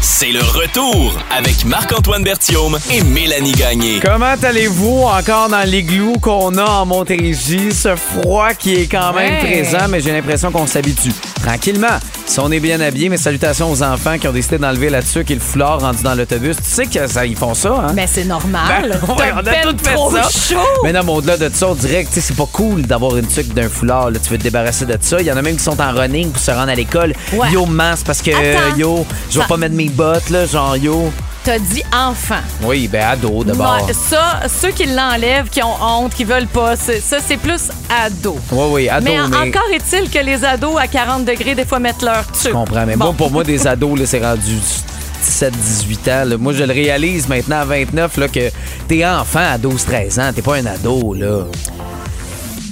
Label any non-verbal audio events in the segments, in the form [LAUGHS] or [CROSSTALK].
C'est le retour avec Marc-Antoine Berthiaume et Mélanie Gagné. Comment allez-vous encore dans l'igloo qu'on a en Montérégie? Ce froid qui est quand même Ouais. présent, mais j'ai l'impression qu'on s'habitue. Tranquillement. Si on est bien habillé, mes salutations aux enfants qui ont décidé d'enlever là-dessus et le foulard rendu dans l'autobus. Tu sais que ça, ils font ça, hein? Mais c'est normal. Ben, ouais, on a ben tout fait trop ça. chaud. Mais non, mais au-delà de ça, on dirait que c'est pas cool d'avoir une tuque d'un foulard. là. Tu veux te débarrasser de ça. Il y en a même qui sont en running pour se rendre à l'école. Ouais. Yo, mince, parce que Attends. yo, je vais pas mettre mes bottes, là, genre yo. T'as dit enfant. Oui, ben ado d'abord. Ouais, ça, ceux qui l'enlèvent, qui ont honte, qui veulent pas, ça, c'est plus ado. Oui, oui, ado, mais, mais. en- encore est-il que les ados à 40 degrés, des fois, mettent leur tuque. Je comprends, mais Bon. moi, pour moi, des [LAUGHS] ados, là, c'est rendu 17-18 ans. là. Moi, je le réalise maintenant à 29 là, que t'es enfant à 12-13 ans. T'es pas un ado, là.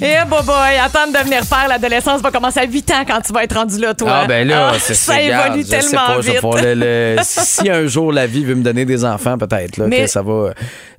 Eh, boy, boy, attends de devenir père, l'adolescence va commencer à 8 ans quand tu vas être rendu là, toi. Ah, ben là, Ah, c'est Ça évolue je tellement pas, vite. pouvoir le- le- [LAUGHS] si un jour la vie veut me donner des enfants, peut-être, là, Mais- que ça va.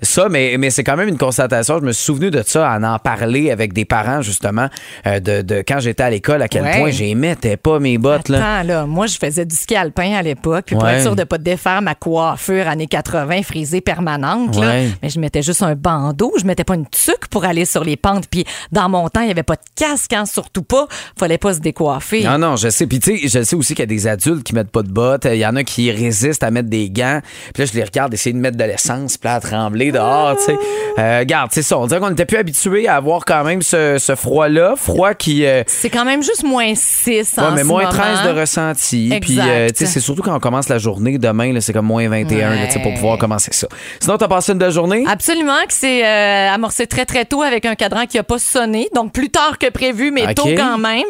Ça, mais, mais c'est quand même une constatation. Je me suis souvenu de ça, en en parler avec des parents, justement, euh, de, de quand j'étais à l'école, à quel Ouais. point j'émettais pas mes bottes. Attends, là, moi, je faisais du ski alpin à l'époque, puis pour Ouais. être sûr de pas défaire ma coiffure années 80 frisée permanente, là, mais je mettais juste un bandeau, je mettais pas une tuque pour aller sur les pentes, puis dans mon temps, il y avait pas de casque, hein, surtout pas, fallait pas se décoiffer. Non, non, je sais. Puis, tu sais, je sais aussi qu'il y a des adultes qui mettent pas de bottes. Il y en a qui résistent à mettre des gants. Puis là, je les regarde essayer de mettre de l'essence, puis là, à trembler dehors, tu sais. Euh, regarde, c'est ça. On dirait qu'on n'était plus habitué à avoir quand même ce, ce froid-là. Froid qui. euh, C'est quand même juste moins 6 Ouais, en mais ce moins moment. 13 de ressenti. Puis, Exact. euh, tu sais, c'est surtout quand on commence la journée. Demain, là, c'est comme moins 21, là, tu sais, pour Ouais. pouvoir commencer ça. Sinon, t'as passé une belle journée? Absolument, que c'est euh, amorcé très très tôt avec un cadran qui a pas sonné, donc plus tard que prévu, mais tôt quand même.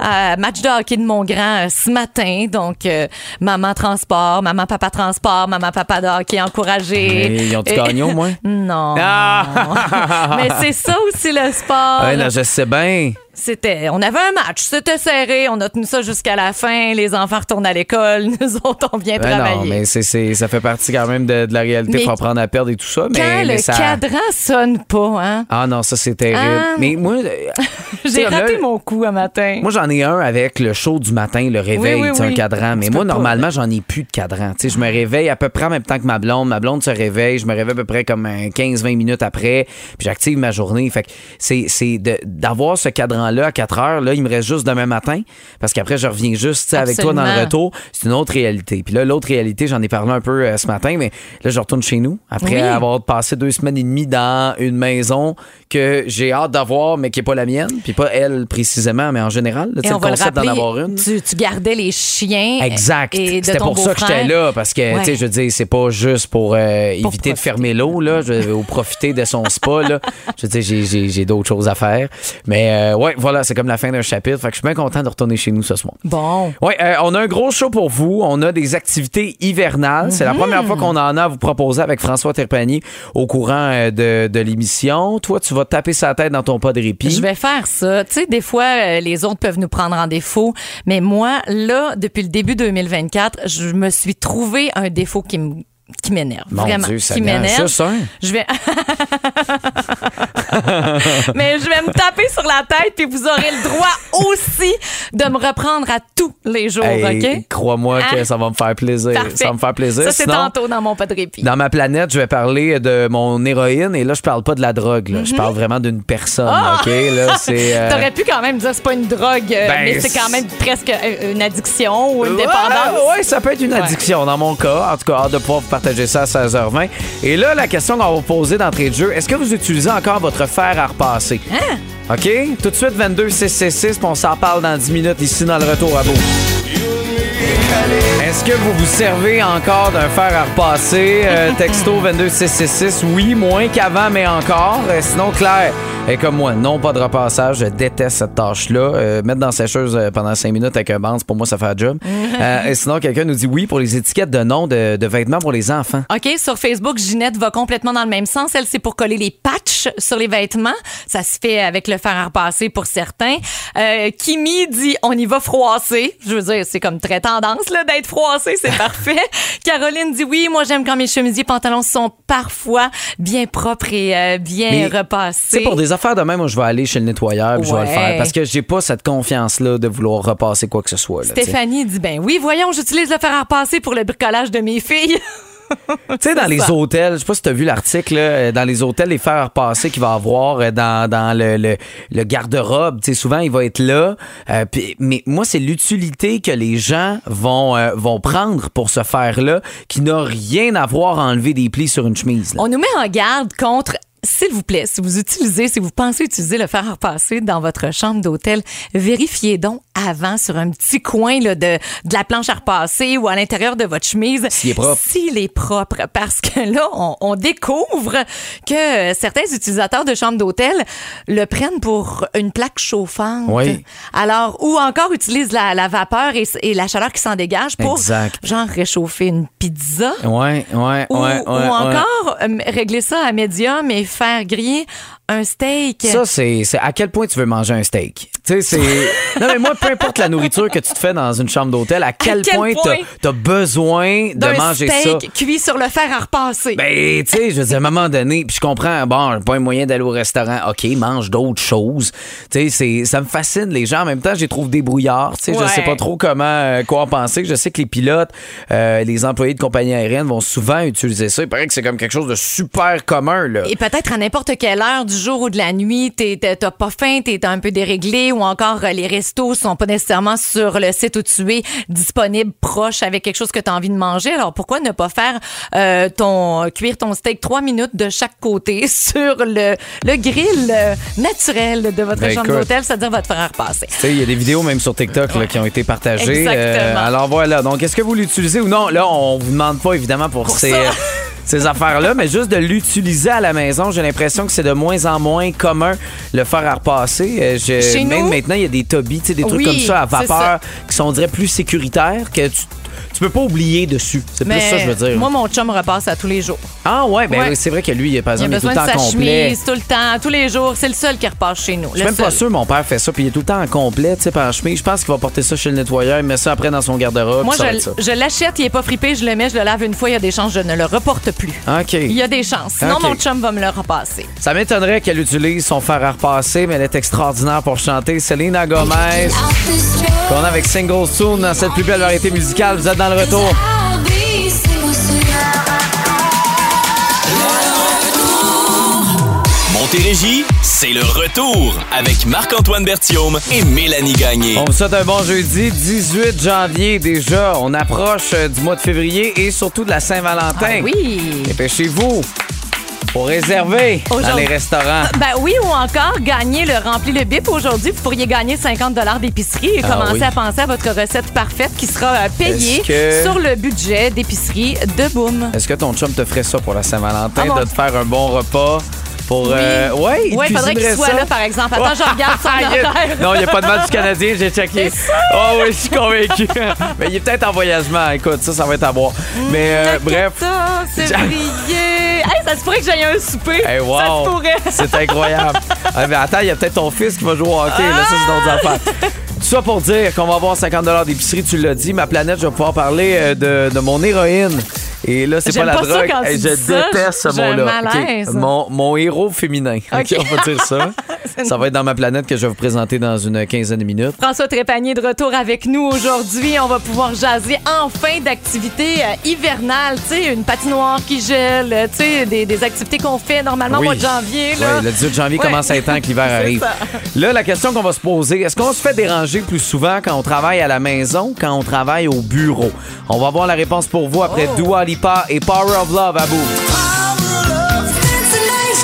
Euh, match de hockey de mon grand euh, ce matin, donc euh, maman transport, maman papa transport, maman papa de hockey encouragé. Mais ils ont-tu Et- gagné au [LAUGHS] moins? Non. Ah! mais c'est ça aussi le sport. Ouais, non, je sais bien. C'était, on avait un match, c'était serré, on a tenu ça jusqu'à la fin. Les enfants retournent à l'école, [LAUGHS] nous autres on vient Ben travailler. non, mais c'est, c'est- ça fait partie quand même de, de la réalité. Faut apprendre à perdre et tout ça. Quand Mais, mais le ça... cadran sonne pas, hein, Ah non, ça c'est terrible. Ah. Mais moi, j'ai raté mon coup un matin. Moi, j'en ai un avec le show du matin, le réveil, Oui, un cadran. Mais moi, normalement, j'en ai plus de cadran. Tu sais, je me réveille à peu près en même temps que ma blonde. Ma blonde se réveille. Je me réveille à peu près comme un 15-20 minutes après. Puis j'active ma journée. Fait que c'est, d'avoir ce cadran-là à 4 heures. Là, il me reste juste demain matin. Parce qu'après, je reviens juste avec toi dans le retour. C'est une autre réalité. Puis là, l'autre réalité, j'en ai parlé un peu euh, ce matin. Mais là, je retourne chez nous. Après avoir passé deux semaines et demie dans une maison que j'ai hâte d'avoir, mais qui n'est pas la mienne. Puis pas elle précisément, mais en général. là, tu Et sais, on le va concept d'en avoir une. Tu, tu gardais les chiens. Exact. C'était pour ça que j'étais là, parce que, Ouais. tu sais, je veux dire, c'est pas juste pour, euh, éviter de fermer l'eau, là, je, ou profiter de son spa, là. Je veux dire, j'ai- d'autres choses à faire. Mais, euh, ouais, voilà, c'est comme la fin d'un chapitre. Fait que je suis bien content de retourner chez nous ce soir. Bon. Oui, on a un gros show pour vous. On a des activités hivernales. C'est la Mhm. première fois qu'on en a à vous proposer avec François Terpagny au courant euh, de, de l'émission. Toi, tu vas te taper sa tête dans ton pas de répit. Je vais faire ça. Tu sais, des fois, euh, les autres peuvent nous prendre en défaut. Mais moi, là, depuis le début 2024, je me suis trouvé un défaut qui me qui m'énerve. Mon Vraiment. Dieu, ça qui m'énerve. Je vais. [LAUGHS] [LAUGHS] [LAUGHS] Mais je vais me taper sur la tête, puis vous aurez le droit aussi de me reprendre à tous les jours, Hey, OK? Crois-moi que Hein? ça va me faire plaisir. Parfait. Ça va me faire plaisir. Ça, c'est Sinon, tantôt dans mon pas de répit. Dans ma planète, je vais parler de mon héroïne et là, je parle pas de la drogue. là. Je parle vraiment d'une personne. Mhm. Ah! OK? Là, c'est. euh, T'aurais pu quand même dire c'est pas une drogue, euh, Ben, mais c'est quand même presque euh, une addiction ou une Ouais, dépendance. Ouais, ça peut être une addiction dans mon cas. En tout cas, hâte de pouvoir partager ça à 16h20. Et là, la question qu'on va vous poser d'entrée de jeu, est-ce que vous utilisez encore votre fer à repasser? Hein? OK? Tout de suite, 22 666 puis on s'en parle dans 10 minutes ici dans le retour à beau. Est-ce que vous vous servez encore d'un fer à repasser? Euh, [LAUGHS] texto 22666, oui, moins qu'avant, mais encore. Euh, sinon, Claire est comme moi, non, pas de repassage. Je déteste cette tâche-là. Euh, mettre dans la sécheuse pendant 5 minutes avec un band, pour moi, ça fait un job. [LAUGHS] Et sinon, quelqu'un nous dit oui pour les étiquettes de nom de, de vêtements pour les enfants. OK, sur Facebook, Ginette va complètement dans le même sens. Elle, c'est pour coller les patchs sur les vêtements. Ça se fait avec le fer à repasser pour certains. Kimi dit on y va froisser. Je veux dire, c'est comme très tendance là d'être froissé, c'est [LAUGHS] parfait. Caroline dit oui, moi j'aime quand mes chemisiers pantalons sont parfois bien propres et euh, bien Mais, repassés. C'est pour des affaires de même, moi, je vais aller chez le nettoyeur puis je vais le Ouais. faire parce que j'ai pas cette confiance-là de vouloir repasser quoi que ce soit. là. Stéphanie dit ben oui, voyons, j'utilise le fer à repasser pour le bricolage de mes filles. [LAUGHS] Tu sais, dans les ça. hôtels, je sais pas si tu as vu l'article, euh, dans les hôtels, les fers à repasser qu'il va avoir euh, dans, dans le, le, le garde-robe, tu sais, souvent, il va être là. Euh, mais moi, c'est l'utilité que les gens vont, euh, vont prendre pour ce fer-là qui n'a rien à voir à enlever des plis sur une chemise. là. On nous met en garde contre s'il vous plaît, si vous utilisez, si vous pensez utiliser le fer à repasser dans votre chambre d'hôtel, vérifiez donc avant sur un petit coin là, de, de la planche à repasser ou à l'intérieur de votre chemise S'il est propre. s'il est propre. Parce que là, on, on découvre que certains utilisateurs de chambres d'hôtel le prennent pour une plaque chauffante. Oui. Alors, ou encore utilisent la, la vapeur et, et la chaleur qui s'en dégage pour Exact. genre réchauffer une pizza. Ouais, ouais, Ou, ouais, ou encore euh, régler ça à médium et faire griller un steak. Ça, c'est c'est à quel point tu veux manger un steak? Tu sais, c'est. [LAUGHS] Non, mais moi, peu importe la nourriture que tu te fais dans une chambre d'hôtel, à quel, quel point point? t'as as besoin de manger ça? steak cuit sur le fer à repasser. Ben, tu sais, je veux dire, à un moment donné, puis je comprends, bon, j'ai pas un moyen d'aller au restaurant. OK, mange d'autres choses. Tu sais, ça me fascine, les gens. En même temps, je les trouve débrouillards. Tu sais, je Ouais. sais pas trop comment, euh, quoi en penser. Je sais que les pilotes, euh, les employés de compagnies aériennes vont souvent utiliser ça. Il paraît que c'est comme quelque chose de super commun, là. Et peut-être à n'importe quelle heure du jour ou de la nuit, t'as pas faim, t'es un peu déréglé, ou encore euh, les restos sont pas nécessairement sur le site où tu es disponible proche avec quelque chose que tu as envie de manger. Alors pourquoi ne pas faire euh, ton cuire ton steak trois minutes de chaque côté [LAUGHS] sur le, le grill euh, naturel de votre Ben, chambre d'hôtel, c'est-à-dire votre. Tu sais, il y a des vidéos même sur TikTok là, qui ont été partagées. Euh, alors voilà. Donc, est-ce que vous l'utilisez ou non? Là, on vous demande pas évidemment pour, ces, ça. euh, [LAUGHS] ces affaires-là, mais juste de l'utiliser à la maison. J'ai l'impression que c'est de moins en moins commun le faire à repasser. Euh, je- Chez même nous? maintenant, il y a des sais, des trucs Oui, comme ça à c'est vapeur ça. qui sont, on dirait, plus sécuritaires que tu, tu peux pas oublier dessus. C'est plus ça, je veux dire. moi, mon chum repasse à tous les jours. ah ouais, ben Ouais. c'est vrai que lui, il est, par Il a exemple, il est tout besoin le de temps sa complet. chemise tout le temps, tous les jours. C'est le seul qui repasse chez nous. Je suis même pas sûr, mon père fait ça, puis il est tout le temps en complet, tu sais, par chemise. Je pense qu'il va porter ça chez le nettoyeur, il met ça après dans son garde-robe. Moi, ça je, je l'achète, il est pas fripé, je le mets, je le lave une fois, il y a des chances, je ne le reporte plus. OK. Il y a des chances. Sinon, mon chum va me le repasser. Ça m'étonnerait qu'elle utilise son fer à repasser, mais elle est extraordinaire pour chanter. Selena Gomez, qu'on a avec Single Soon dans cette plus belle variété musicale. Vous êtes dans le retour. Montérégie, c'est le retour avec Marc-Antoine Berthiaume et Mélanie Gagné. On vous souhaite un bon jeudi, 18 janvier déjà. On approche euh, du mois de février et surtout de la Saint-Valentin. Ah oui. Dépêchez-vous pour réserver dans les restaurants. Ben oui, ou encore gagner le rempli le bip. Aujourd'hui, vous pourriez gagner 50 d'épicerie et Ah commencer oui. à penser à votre recette parfaite qui sera euh, payée Est-ce que- sur le budget d'épicerie de Boom. Est-ce que ton chum te ferait ça pour la Saint-Valentin, Ah de te faire un bon repas? Pour... euh, ouais, il Ouais, faudrait qu'il soit ça? là, par exemple. Attends, je regarde son Ah, [LAUGHS] il y a- horaire. Non, il n'y a pas de match du Canadien, j'ai checké. Oh oui, je suis convaincu. [LAUGHS] Mais il est peut-être en voyagement. Écoute, ça, ça va être à voir. Mais euh, bref. 14 février. [LAUGHS] Hey, ça se pourrait que j'aille à un souper. Hey, wow. Ça se pourrait. C'est incroyable. Ah, mais attends, il y a peut-être ton fils qui va jouer au hockey. Là, ça, c'est d'autres affaires. Tout ça pour dire qu'on va avoir 50 d'épicerie, tu l'as dit. Ma planète, je vais pouvoir parler euh, de, de mon héroïne. Et là, c'est pas la pas ça drogue. quand tu Hey, je dis ça. déteste ce mot-là. Mon, mon héros féminin. On va dire ça. [LAUGHS] ça va être dans ma planète que je vais vous présenter dans une quinzaine de minutes. François Trépanier de retour avec nous aujourd'hui. On va pouvoir jaser enfin d'activités euh, hivernales. Tu sais, une patinoire qui gèle, euh, tu sais, des, des activités qu'on fait normalement Oui. au mois de janvier. Oui, le 18 janvier Ouais. commence à être temps que l'hiver [LAUGHS] arrive. ça. Là, la question qu'on va se poser, est-ce qu'on se fait déranger plus souvent quand on travaille à la maison quand on travaille au bureau? On va voir la réponse pour vous après Oh. Dua Lipa et Power of Love à bout.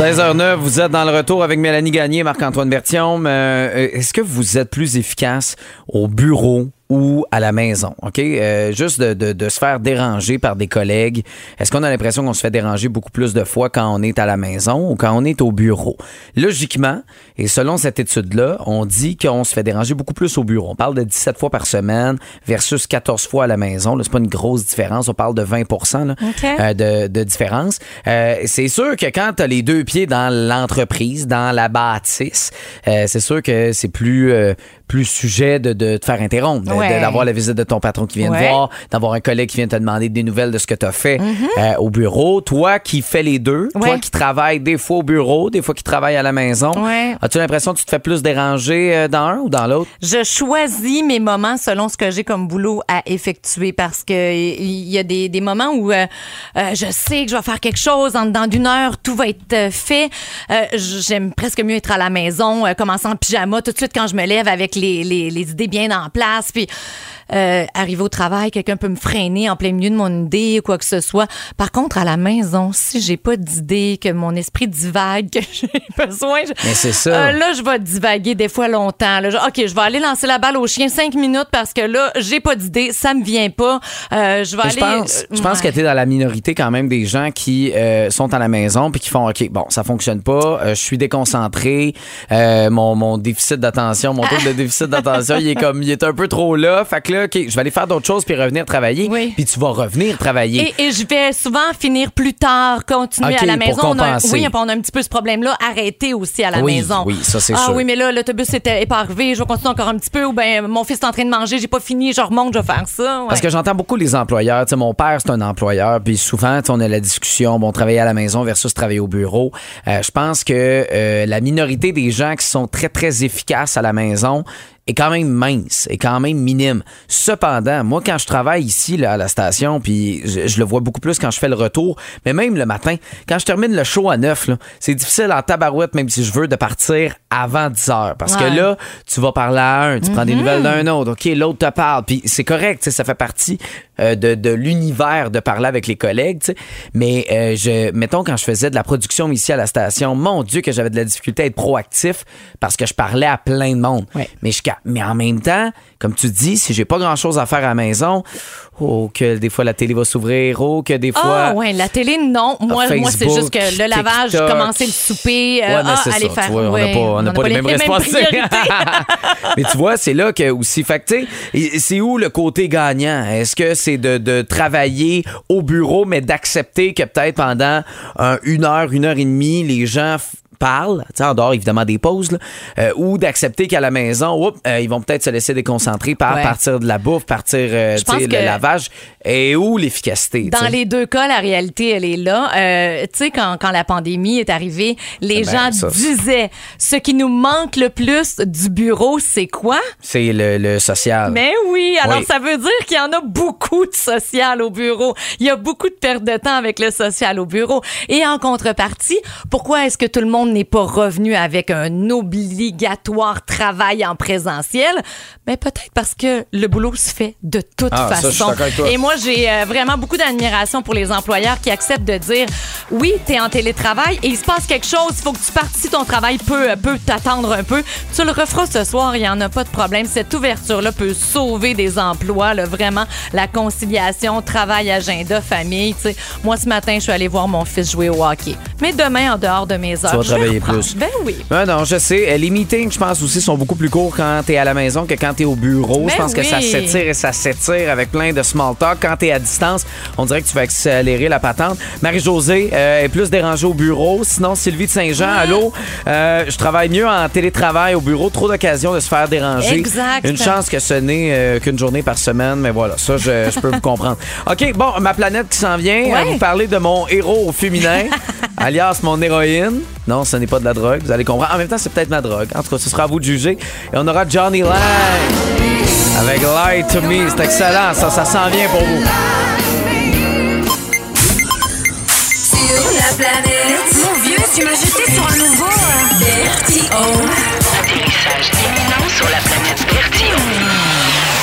16h09, vous êtes dans le retour avec Mélanie Gagné, Marc-Antoine Bertium. Euh, est-ce que vous êtes plus efficace au bureau ou à la maison, OK? Euh, juste de, de- de se faire déranger par des collègues. Est-ce qu'on a l'impression qu'on se fait déranger beaucoup plus de fois quand on est à la maison ou quand on est au bureau? Logiquement, et selon cette étude-là, on dit qu'on se fait déranger beaucoup plus au bureau. On parle de 17 fois par semaine versus 14 fois à la maison. Là, c'est pas une grosse différence. On parle de 20 là, OK. euh, de, de différence. Euh, c'est sûr que quand tu as les deux pieds dans l'entreprise, dans la bâtisse, euh, c'est sûr que c'est plus, plus sujet de, de te faire interrompre. Ouais. de- d'avoir la visite de ton patron qui vient Ouais. te voir, d'avoir un collègue qui vient te demander des nouvelles de ce que tu as fait Mm-hmm. euh, au bureau. Toi qui fais les deux, toi Ouais. qui travailles des fois au bureau, des fois qui travailles à la maison, Ouais. as-tu l'impression que tu te fais plus déranger euh, dans un ou dans l'autre? Je choisis mes moments selon ce que j'ai comme boulot à effectuer parce que il y a des, des moments où euh, euh, je sais que je vais faire quelque chose en dedans d'une heure, tout va être euh, fait. Euh, J'aime presque mieux être à la maison, euh, commencer en pyjama tout de suite quand je me lève avec les, les, les idées bien en place. Puis euh, arriver au travail, quelqu'un peut me freiner en plein milieu de mon idée ou quoi que ce soit. Par contre, à la maison, si j'ai pas d'idée, que mon esprit divague, [LAUGHS] que j'ai besoin, je- Mais c'est ça. Euh, là, je vais divaguer des fois longtemps. Là. Je- OK, je vais aller lancer la balle au chien cinq minutes parce que là, j'ai pas d'idée, ça me vient pas. Euh, je vais aller. je pense, euh, je pense ouais. que tu es dans la minorité quand même des gens qui euh, sont à la maison puis qui font OK, bon, ça fonctionne pas, euh, je suis déconcentré, euh, mon, mon déficit d'attention, mon taux de déficit [LAUGHS] d'attention, il est comme il est un peu trop là, fait que là OK, je vais aller faire d'autres choses puis revenir travailler, Oui. puis tu vas revenir travailler. Et, et je vais souvent finir plus tard, continuer à la pour maison. On a, oui, on a un petit peu ce problème-là. Arrêter aussi à la Oui, maison. oui, ça, c'est ah, sûr. oui, mais là, l'autobus était est pas arrivé. Je vais continuer encore un petit peu. Ou ben mon fils est en train de manger, j'ai pas fini, je remonte, je vais faire ça. Ouais. Parce que j'entends beaucoup les employeurs. Tu sais, mon père, c'est un employeur. Puis souvent, on a la discussion, bon, travailler à la maison versus travailler au bureau. Euh, je pense que euh, la minorité des gens qui sont très, très efficaces à la maison est quand même mince, est quand même minime. Cependant, moi, quand je travaille ici là, à la station, puis je, je le vois beaucoup plus quand je fais le retour, mais même le matin, quand je termine le show à 9, là, c'est difficile en tabarouette, même si je veux, de partir avant 10 heures. Parce que là, tu vas parler à un, tu prends des nouvelles d'un autre, OK, l'autre te parle, puis c'est correct, ça fait partie euh, de, de l'univers de parler avec les collègues, mais euh, je, mettons, quand je faisais de la production ici à la station, mon Dieu que j'avais de la difficulté à être proactif parce que je parlais à plein de monde. Ouais. Mais, je, mais en même temps, comme tu dis, si j'ai pas grand-chose à faire à la maison, oh, que des fois la télé va s'ouvrir, oh, que des fois... Ah, ouais, la télé, non. Moi, moi c'est juste que le lavage, TikTok. commencer le souper, euh, Ouais, ah, aller ça, faire. vois, on n'a ouais, pas, on n'a pas les mêmes responsabilités. [LAUGHS] Mais tu vois, c'est là que aussi. Fait c'est où le côté gagnant? Est-ce que c'est de, de travailler au bureau, mais d'accepter que peut-être pendant un- une heure, une heure et demie, les gens sais, en dehors évidemment des pauses, là, euh, ou d'accepter qu'à la maison, oups, euh, ils vont peut-être se laisser déconcentrer par Ouais. partir de la bouffe, partir euh, le lavage. Et où l'efficacité? Dans les deux cas, la réalité, elle est là. Euh, tu sais, quand, quand la pandémie est arrivée, les Ben, gens ça, disaient ce qui nous manque le plus du bureau, c'est quoi? C'est le, le social. Mais oui, alors Oui. ça veut dire qu'il y en a beaucoup de social au bureau. Il y a beaucoup de perte de temps avec le social au bureau. Et en contrepartie, pourquoi est-ce que tout le monde n'est pas revenu avec un obligatoire travail en présentiel? Mais peut-être parce que le boulot se fait de toute Ah, ça, je suis façon. Et moi, j'ai euh, vraiment beaucoup d'admiration pour les employeurs qui acceptent de dire oui, tu es en télétravail et il se passe quelque chose, il faut que tu partes si ton travail peut, peut t'attendre un peu. Tu le referas ce soir, il n'y en a pas de problème. Cette ouverture-là peut sauver des emplois, là, vraiment la conciliation, travail, agenda, famille. Moi, ce matin, je suis allée voir mon fils jouer au hockey. Mais demain, en dehors de mes heures, je travailler reprendre. plus. Ben oui. Ouais, non, je sais. Les meetings, je pense aussi, sont beaucoup plus courts quand t'es à la maison que quand t'es au bureau. je Ben pense que ça s'étire et ça s'étire avec plein de small talk. Quand t'es à distance, on dirait que tu vas accélérer la patente. Marie-Josée euh, est plus dérangée au bureau. Sinon, Sylvie de Saint-Jean, allô? Euh, je travaille mieux en télétravail au bureau. Trop d'occasions de se faire déranger. Exact. Une chance que ce n'est euh, qu'une journée par semaine, mais voilà, ça, je, je peux vous comprendre. [LAUGHS] OK, bon, ma planète qui s'en vient. Ouais. À vous parler de mon héros au féminin, [LAUGHS] alias mon héroïne. Non, ce n'est pas de la drogue, vous allez comprendre. En même temps, c'est peut-être ma drogue. En tout cas, ce sera à vous de juger. Et on aura Johnny Lang avec Lie to Me. C'est excellent, ça, ça s'en vient pour vous. Sur la planète. Mon vieux, tu m'as jeté sur un nouveau. Bertillon. Atterrissage imminent sur la planète Bertillon.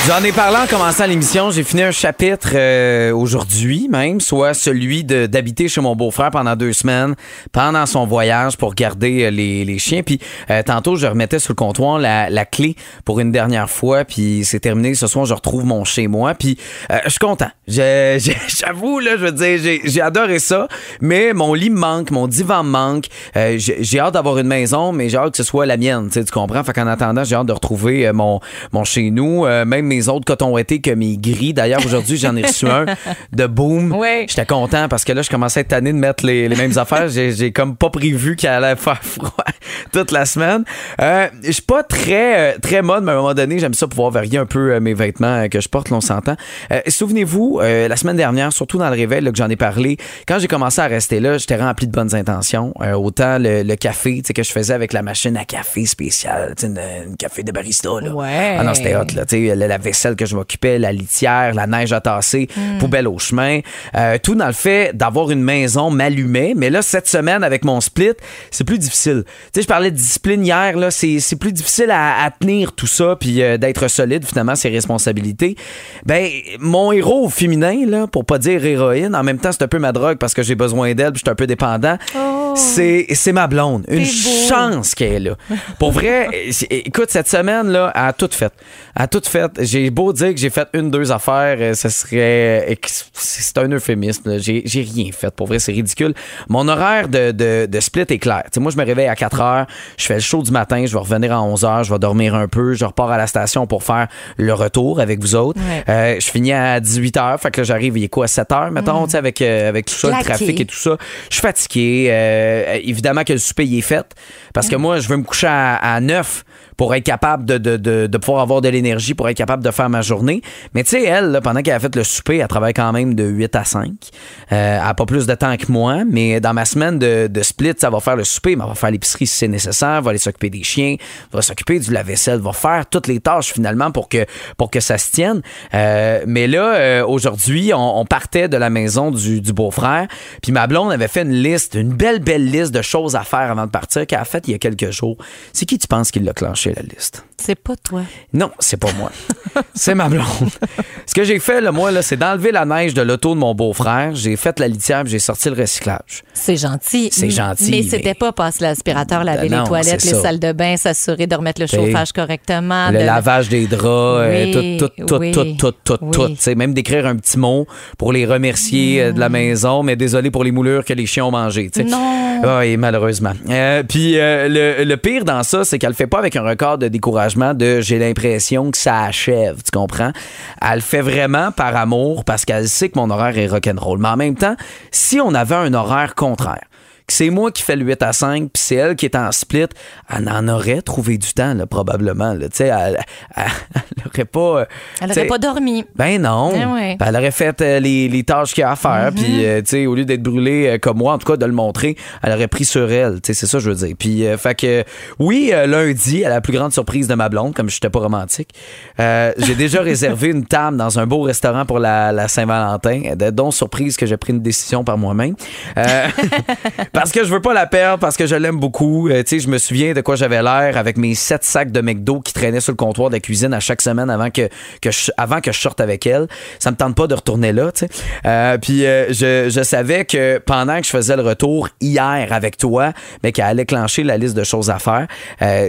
J'en ai parlé en commençant l'émission. J'ai fini un chapitre euh, aujourd'hui même, soit celui d'habiter chez mon beau-frère pendant deux semaines, pendant son voyage pour garder euh, les, les chiens. Puis euh, tantôt, je remettais sur le comptoir la, la clé pour une dernière fois. Puis c'est terminé. Ce soir, je retrouve mon chez moi. Puis euh, je suis content. [LAUGHS] J'avoue, là, je veux dire, j'ai- adoré ça. Mais mon lit me manque, mon divan me manque. Euh, j'ai hâte d'avoir une maison, mais j'ai hâte que ce soit la mienne. Tu comprends? Fait qu'en attendant, j'ai hâte de retrouver mon, mon chez nous. Même mes mes autres cotons ouettés que mes gris. D'ailleurs, aujourd'hui, j'en ai reçu un de Boom. [LAUGHS] Oui. J'étais content parce que là, je commençais à être tanné de mettre les, les mêmes affaires. J'ai comme pas prévu qu'il allait faire froid [LAUGHS] toute la semaine. Euh, je suis pas très, euh, très mode, mais à un moment donné, j'aime ça pouvoir varier un peu euh, mes vêtements que je porte, l'on s'entend. Euh, Souvenez-vous, euh, la semaine dernière, surtout dans le réveil, là, que j'en ai parlé, quand j'ai commencé à rester là, j'étais rempli de bonnes intentions. Autant le, le café tu sais, que je faisais avec la machine à café spéciale, une, une café de barista. Là. Ouais. Ah non, c'était hot. Là, tu sais, la, la vaisselle que je m'occupais, la litière, la neige à tasser, poubelle au chemin. Euh, tout dans le fait d'avoir une maison m'allumait. Mais là, cette semaine, avec mon split, c'est plus difficile. Tu sais, je parlais de discipline hier. là, C'est c'est plus difficile à, à tenir tout ça puis euh, d'être solide, finalement, ses responsabilités. Ben, mon héros féminin, là, pour pas dire héroïne, en même temps, c'est un peu ma drogue parce que j'ai besoin d'elle puis je suis un peu dépendant. C'est c'est ma blonde. Une chance qu'elle est là. Pour vrai, [LAUGHS] écoute, cette semaine, là, elle a tout fait. Elle a tout fait. J'ai beau dire que j'ai fait une, deux affaires, euh, ce serait. ex- C'est un euphémisme. J'ai j'ai rien fait. Pour vrai, c'est ridicule. Mon horaire de, de, de split est clair. Moi, je me réveille à 4 heures, je fais le show du matin, je vais revenir à 11 heures, je vais dormir un peu, je repars à la station pour faire le retour avec vous autres. Ouais. Euh, je finis à 18 heures, fait que là, j'arrive, il est quoi, à 7 heures, mettons, sais, avec, euh, avec tout ça, le trafic et tout ça. Je suis fatigué. euh, évidemment que le souper il est fait. Parce que moi, je veux me coucher à, à 9 pour être capable de, pouvoir avoir de l'énergie, pour être capable de faire ma journée. Mais tu sais, elle, pendant qu'elle a fait le souper, elle travaille quand même de 8 à 5. Euh, elle a pas plus de temps que moi, mais dans ma semaine de, split, ça va faire le souper, mais elle va faire l'épicerie si c'est nécessaire, va aller s'occuper des chiens, va s'occuper du lave-vaisselle, va faire toutes les tâches finalement pour que, ça se tienne. Euh, mais là, euh, aujourd'hui, on, partait de la maison du, beau-frère, puis ma blonde avait fait une liste, une belle, belle liste de choses à faire avant de partir qu'elle a fait il y a quelques jours. C'est qui tu penses qui l'a clenché, la liste? C'est pas toi. Non, c'est pas moi. c'est ma blonde. Ce que j'ai fait, là, moi, là, c'est d'enlever la neige de l'auto de mon beau-frère. J'ai fait la litière, j'ai sorti le recyclage. C'est gentil. C'est gentil, Mais mais- c'était pas passer l'aspirateur, laver Ben non, les toilettes, les ça. salles de bain, s'assurer de remettre le T'sais, chauffage correctement. le de- lavage des draps, euh, Oui, tout, tout, tout, oui, tout, tout, tout, oui. tout. Sais, même d'écrire un petit mot pour les remercier euh, de la maison, mais désolé pour les moulures que les chiens ont mangées. tu sais. Non. Oui, malheureusement. Euh, puis euh, le, le pire dans ça, c'est qu'elle le fait pas avec un record de découragement de j'ai l'impression que ça achève, tu comprends? Elle le fait vraiment par amour parce qu'elle sait que mon horaire est rock'n'roll. Mais en même temps, si on avait un horaire contraire, que c'est moi qui fais le 8 à 5, puis c'est elle qui est en split, elle en aurait trouvé du temps, là, probablement. là. Tu sais, elle, elle, [LAUGHS] elle aurait pas... euh, Elle n'aurait pas dormi. ben non. Ouais. Ben, elle aurait fait euh, les, les tâches qu'il y a à faire. Puis, euh, tu sais, au lieu d'être brûlée euh, comme moi, en tout cas, de le montrer, elle aurait pris sur elle. Tu sais, c'est ça, que je veux dire. Puis, fait que, oui, lundi, à la plus grande surprise de ma blonde, comme je n'étais pas romantique, j'ai déjà réservé une table dans un beau restaurant pour la, la Saint-Valentin. Dont surprise que j'ai pris une décision par moi-même. [LAUGHS] Parce que je veux pas la perdre, parce que je l'aime beaucoup. Euh, tu sais, je me souviens de quoi j'avais l'air avec mes sept sacs de McDo qui traînaient sur le comptoir de la cuisine à chaque semaine avant que, que je, avant que je sorte avec elle. Ça me tente pas de retourner là, tu sais. Euh, puis euh, je, je savais que pendant que je faisais le retour hier avec toi, mais qu'elle allait clencher la liste de choses à faire,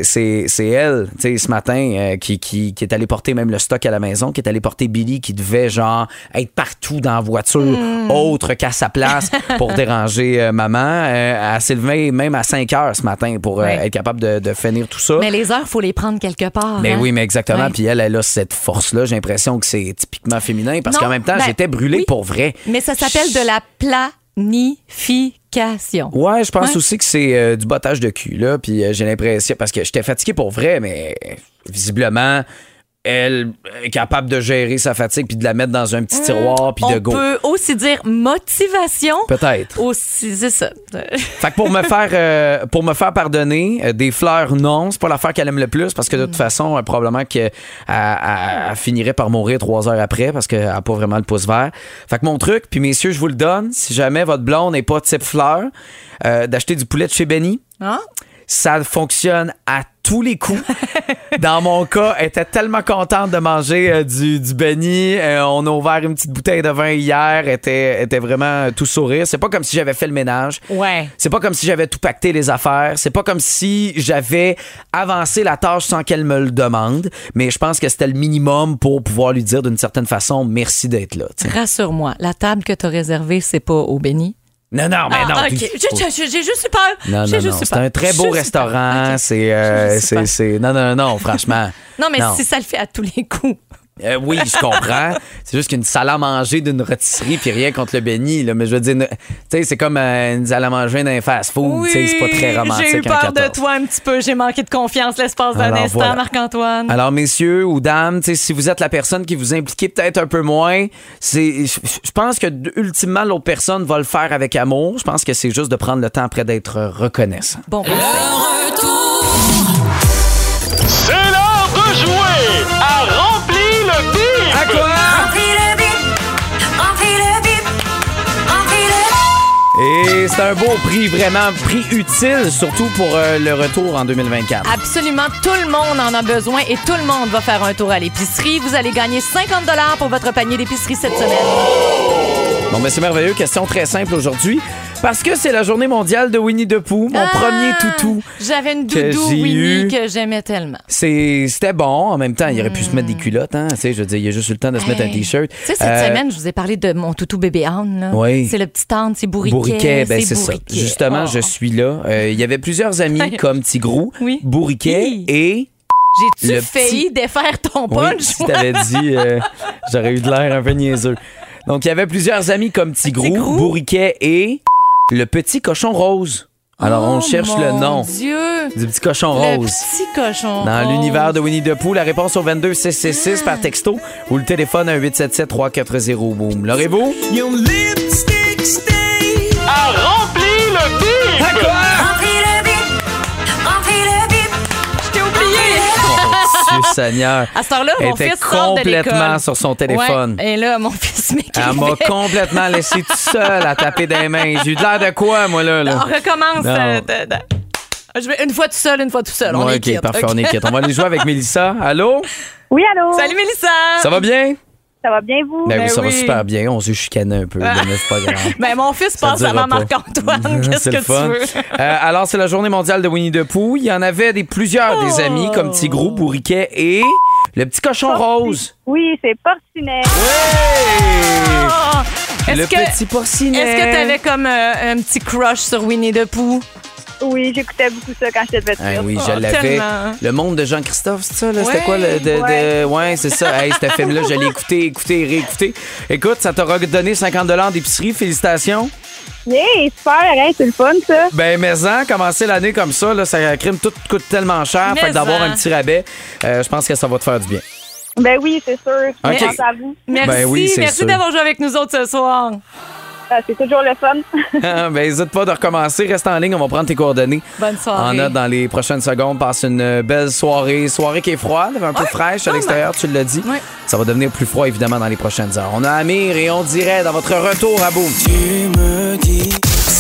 c'est c'est elle, tu sais, ce matin, qui, qui, qui est allée porter même le stock à la maison, qui est allée porter Billy, qui devait genre être partout dans la voiture, autre qu'à sa place pour déranger maman. Euh, s'est levée même à 5 heures ce matin pour euh, être capable de, de finir tout ça. Mais les heures, faut les prendre quelque part. Mais hein? oui, mais exactement. Puis elle, elle a cette force-là. J'ai l'impression que c'est typiquement féminin parce qu'en même temps, ben, j'étais brûlé oui. pour vrai. Mais ça s'appelle de la planification. Ouais, je pense Ouais. aussi que c'est euh, du bottage de cul, là. Puis euh, j'ai l'impression, parce que j'étais fatigué pour vrai, mais visiblement, elle est capable de gérer sa fatigue puis de la mettre dans un petit tiroir puis de Mmh. On go. peut aussi dire motivation. Peut-être. Aussi, c'est ça. [LAUGHS] Fait que pour me faire euh, pour me faire pardonner, euh, des fleurs non, c'est pas l'affaire qu'elle aime le plus parce que de toute façon, euh, probablement qu'elle elle- elle finirait par mourir trois heures après parce qu'elle a pas vraiment le pouce vert. Fait que mon truc, puis messieurs, je vous le donne, si jamais votre blonde n'est pas type fleur, euh, d'acheter du poulet de chez Benny. Hein? Ça fonctionne à tous les coups. [LAUGHS] Dans mon cas, elle était tellement contente de manger euh, du, du Benny. Euh, on a ouvert une petite bouteille de vin hier. Elle était, elle était vraiment euh, tout sourire. C'est pas comme si j'avais fait le ménage. Ouais. C'est pas comme si j'avais tout pacté les affaires. C'est pas comme si j'avais avancé la tâche sans qu'elle me le demande. Mais je pense que c'était le minimum pour pouvoir lui dire d'une certaine façon merci d'être là. Rassure-moi, la table que tu as réservée, c'est pas au béni. Non, non, mais non. Ah, ok. puis- J'ai juste eu peur. Non, non, non. C'est un très beau restaurant. C'est, euh, non, non, non, franchement. [LAUGHS] Non, mais si ça le fait à tous les coups. Euh, oui, je comprends. [LAUGHS] c'est juste qu'une salle à manger d'une rôtisserie puis rien contre le béni. Là. Mais je veux dire, tu sais, c'est comme euh, une salle à manger d'un fast-food. tu sais, c'est pas très romantique. J'ai eu en peur de 14. toi un petit peu. J'ai manqué de confiance l'espace d'un instant, voilà. Marc-Antoine. Alors, messieurs ou dames, tu sais, si vous êtes la personne qui vous impliquez peut-être un peu moins, c'est, je pense que ultimement l'autre personne va le faire avec amour. Je pense que c'est juste de prendre le temps après d'être reconnaissant. Bon, C'est l'heure Et c'est un beau prix, vraiment prix utile, surtout pour euh, le retour en 2024. Absolument tout le monde en a besoin et tout le monde va faire un tour à l'épicerie. Vous allez gagner 50 pour votre panier d'épicerie cette semaine. Bon, ben c'est merveilleux. Question très simple aujourd'hui. Parce que c'est la journée mondiale de Winnie the Pooh, mon Ah! premier toutou. J'avais une doudou Winnie eu. que j'aimais tellement. C'était bon. En même temps, il aurait pu se mettre des culottes. Hein? Tu sais, je veux dire, il a juste eu le temps de se mettre un Hmm. T-shirt. Tu sais, cette Euh, semaine, je vous ai parlé de mon toutou bébé Anne. là. Oui. C'est le petit Anne, c'est bourriquet. Bourriquet, ben c'est ça. Justement, Oh. je suis là. Euh, Il y avait plusieurs amis [LAUGHS] comme Tigrou, Oui. Bourriquet Oui. et... J'ai-tu failli défaire ton Oui, punch? si t'avais dit, euh, j'aurais eu de l'air un peu niaiseux. Donc, il y avait plusieurs amis comme Tigrou, Tigrou. Bourriquet et le petit cochon rose. Alors, on Oh, cherche le mon nom Dieu! du petit cochon Le rose. petit cochon. Dans rose. l'univers de Winnie the Pooh, la réponse au 22 666 par texto ou le téléphone à 877 340 boom. L'aurez-vous? À Remplis le bip! Remplis le Seigneur. À cette heure-là, mon était fils sort de l'école. complètement sur son téléphone. Ouais, et là, mon fils [LAUGHS] m'écrivait. Elle m'a complètement laissé tout seul à taper des mains. J'ai eu de l'air de quoi, moi, là? là? On recommence. Non. euh, de- de- Je vais une fois tout seul, une fois tout seul. On est ok, quitte, parfait, ok? on est quitte. On va aller jouer avec [LAUGHS] Mélissa. Allô? Oui, allô? Salut Mélissa! Ça va bien? Ça va bien, vous? Ben, oui, Ben ça va oui. super bien. On s'est chicané un peu, mais c'est pas [LAUGHS] grave. Ben, mon fils Ça passe avant. Marc-Antoine. [LAUGHS] Qu'est-ce C'est que le fun. tu veux? Euh, alors, c'est la journée mondiale de Winnie the Pooh. Il y en avait des, plusieurs Oh. des amis comme Tigrou, Bourriquet et le petit cochon rose. Oui, c'est Porcinet. Ouais! Oh! Le Est-ce que, petit porcinet. est-ce que t'avais comme euh, un petit crush sur Winnie the Pooh? Oui, j'écoutais beaucoup ça quand j'étais petite. Ah oui, je Oh, l'avais. tellement. Le monde de Jean-Christophe, c'est ça? là? C'était quoi? Le, de, de- Ouais. c'est ça. Hey, ce film-là, je l'ai [LAUGHS] écouté, écouté, réécouté. Écoute, ça t'aura donné 50 d'épicerie. Félicitations. Yeah, super, hein, c'est le fun, ça. Ben, mais en, commencer l'année comme ça, là, ça crime, tout coûte tellement cher. Mais Fait d'avoir en. un petit rabais, euh, je pense que ça va te faire du bien. Ben oui, c'est sûr. Grâce à vous. Merci, Ben oui, merci d'avoir joué avec nous autres ce soir. Ah, c'est toujours le fun. [LAUGHS] ben, n'hésite pas de recommencer. Reste en ligne, on va prendre tes coordonnées. Bonne soirée. En note dans les prochaines secondes. Passe une euh, belle soirée. Soirée qui est froide, un peu fraîche à l'extérieur, tu l'as dit. Ouais. Ça va devenir plus froid, évidemment, dans les prochaines heures. On a Amir et on dirait dans votre retour à boum.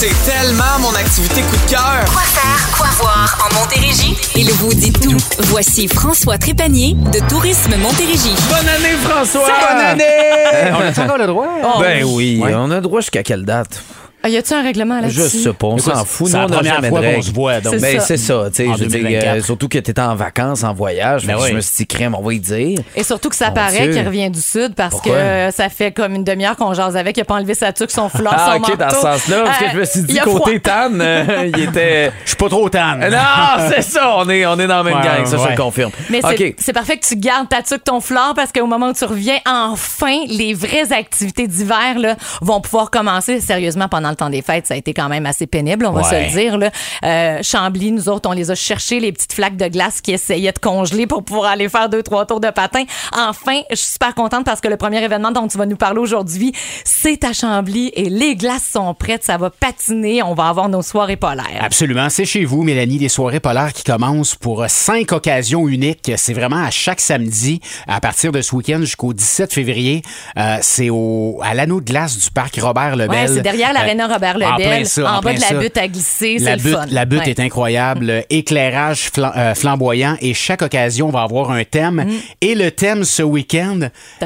C'est tellement mon activité coup de cœur. Quoi faire, quoi voir en Montérégie? Il vous dit tout. Voici François Trépanier de Tourisme Montérégie. Bonne année, François! Bonne année! On a encore le droit? Oh, ben oui, Ouais. on a droit jusqu'à quelle date? Ah, Y a-tu un règlement là-dessus? Je sais pas, on s'en fout. c'est la première fois qu'on se voit, donc. C'est Ben, ça. c'est ça, tu sais, En je veux dire, 2024. euh, surtout que tu étais en vacances, en voyage. Ben que oui. Je me suis dit, crème, on va y dire. Et surtout que ça Mon paraît qu'il revient du Sud parce Pourquoi? que euh, ça fait comme une demi-heure qu'on jase avec. Il a pas enlevé sa tuque, son fleur, Ah, son ok, dans ce sens-là, parce que Euh, je me suis il dit, a côté tan, euh, il [LAUGHS] était. Je suis pas trop tan. Non, c'est ça, on est, on est dans la même Ouais, gang, ça, je ouais. le confirme. Mais c'est OK. c'est parfait que tu gardes ta tuque, ton fleur, parce qu'au moment où tu reviens, enfin, les vraies activités d'hiver là, vont pouvoir commencer. Sérieusement, pendant le temps des fêtes, ça a été quand même assez pénible, on va Ouais. se le dire. Là. Euh, Chambly, nous autres, on les a cherchés, les petites flaques de glace qui essayaient de congeler pour pouvoir aller faire deux, trois tours de patin. Enfin, je suis super contente parce que le premier événement dont tu vas nous parler aujourd'hui, c'est à Chambly et les glaces sont prêtes, ça va patiner, on va avoir nos soirées polaires. Absolument. C'est chez vous, Mélanie, des soirées polaires qui commencent pour euh, cinq occasions uniques. C'est vraiment à chaque samedi, à partir de ce week-end jusqu'au 17 février. Euh, c'est au, à l'anneau de glace du parc Robert Lebel. Ouais, c'est derrière l'aréna Robert Lebel, ça, en, bas de la butte à glisser, c'est La le butte, fun. la butte Ouais. est incroyable. [LAUGHS] Éclairage flam- euh, flamboyant et chaque occasion va avoir un thème. Et le thème ce week-end,